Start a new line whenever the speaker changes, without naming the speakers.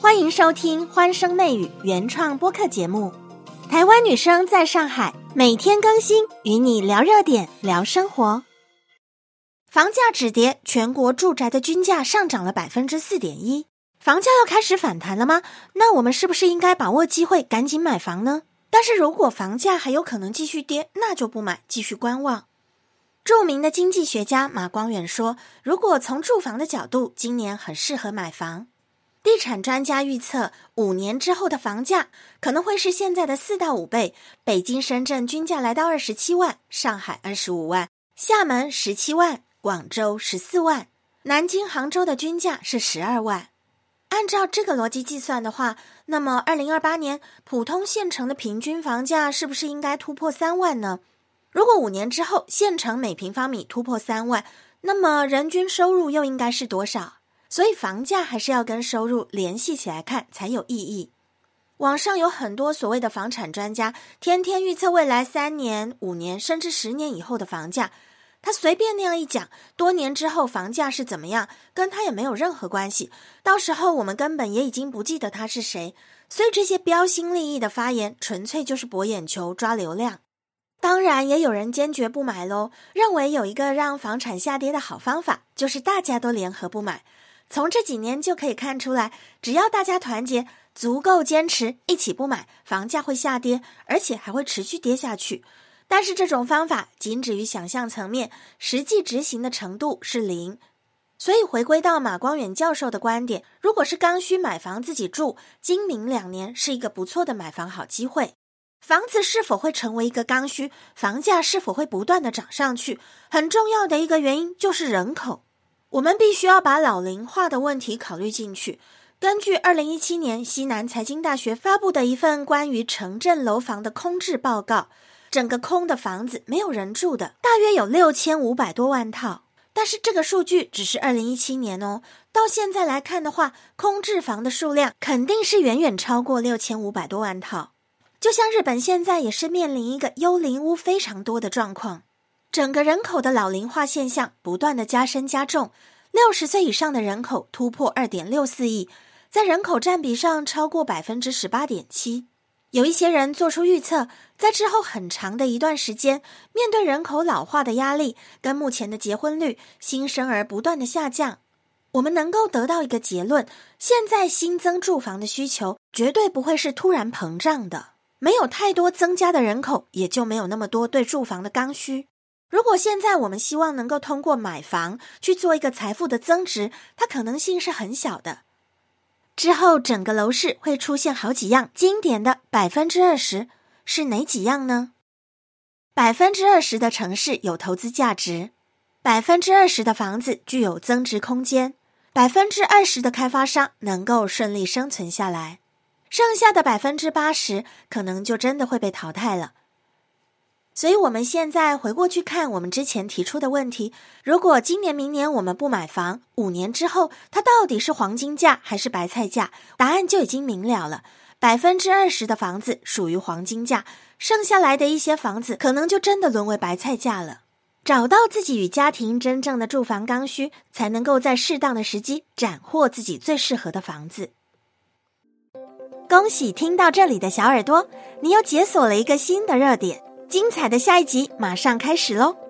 欢迎收听《欢声内语》原创播客节目，台湾女生在上海每天更新，与你聊热点，聊生活。房价止跌，全国住宅的均价上涨了百分之四点一，房价要开始反弹了吗？那我们是不是应该把握机会，赶紧买房呢？但是如果房价还有可能继续跌，那就不买，继续观望。著名的经济学家马光远说：“如果从住房的角度，今年很适合买房。”地产专家预测，五年之后的房价可能会是现在的四到五倍。北京、深圳均价来到二十七万，上海二十五万，厦门十七万，广州十四万，南京、杭州的均价是十二万。按照这个逻辑计算的话，那么二零二八年普通县城的平均房价是不是应该突破三万呢？如果五年之后县城每平方米突破三万，那么人均收入又应该是多少？所以房价还是要跟收入联系起来看才有意义。网上有很多所谓的房产专家，天天预测未来三年、五年甚至十年以后的房价。他随便那样一讲，多年之后房价是怎么样，跟他也没有任何关系。到时候我们根本也已经不记得他是谁。所以这些标新立异的发言，纯粹就是博眼球、抓流量。当然，也有人坚决不买喽，认为有一个让房产下跌的好方法，就是大家都联合不买。从这几年就可以看出来，只要大家团结、足够坚持，一起不买，房价会下跌，而且还会持续跌下去。但是这种方法仅止于想象层面，实际执行的程度是零。所以回归到马光远教授的观点，如果是刚需买房自己住，今明两年是一个不错的买房好机会。房子是否会成为一个刚需，房价是否会不断的涨上去，很重要的一个原因就是人口。我们必须要把老龄化的问题考虑进去。根据二零一七年西南财经大学发布的一份关于城镇楼房的空置报告，整个空的房子没有人住的，大约有六千五百多万套。但是这个数据只是二零一七年哦，到现在来看的话，空置房的数量肯定是远远超过六千五百多万套。就像日本现在也是面临一个幽灵屋非常多的状况。整个人口的老龄化现象不断的加深加重，六十岁以上的人口突破二点六四亿，在人口占比上超过百分之十八点七。有一些人做出预测，在之后很长的一段时间，面对人口老化的压力，跟目前的结婚率、新生儿不断的下降，我们能够得到一个结论：现在新增住房的需求绝对不会是突然膨胀的。没有太多增加的人口，也就没有那么多对住房的刚需。如果现在我们希望能够通过买房去做一个财富的增值，它可能性是很小的。之后整个楼市会出现好几样经典的百分之二十，是哪几样呢？百分之二十的城市有投资价值，百分之二十的房子具有增值空间，百分之二十的开发商能够顺利生存下来，剩下的百分之八十可能就真的会被淘汰了。所以，我们现在回过去看我们之前提出的问题：如果今年、明年我们不买房，五年之后它到底是黄金价还是白菜价？答案就已经明了了。百分之二十的房子属于黄金价，剩下来的一些房子可能就真的沦为白菜价了。找到自己与家庭真正的住房刚需，才能够在适当的时机斩获自己最适合的房子。恭喜听到这里的小耳朵，你又解锁了一个新的热点。精彩的下一集马上开始喽！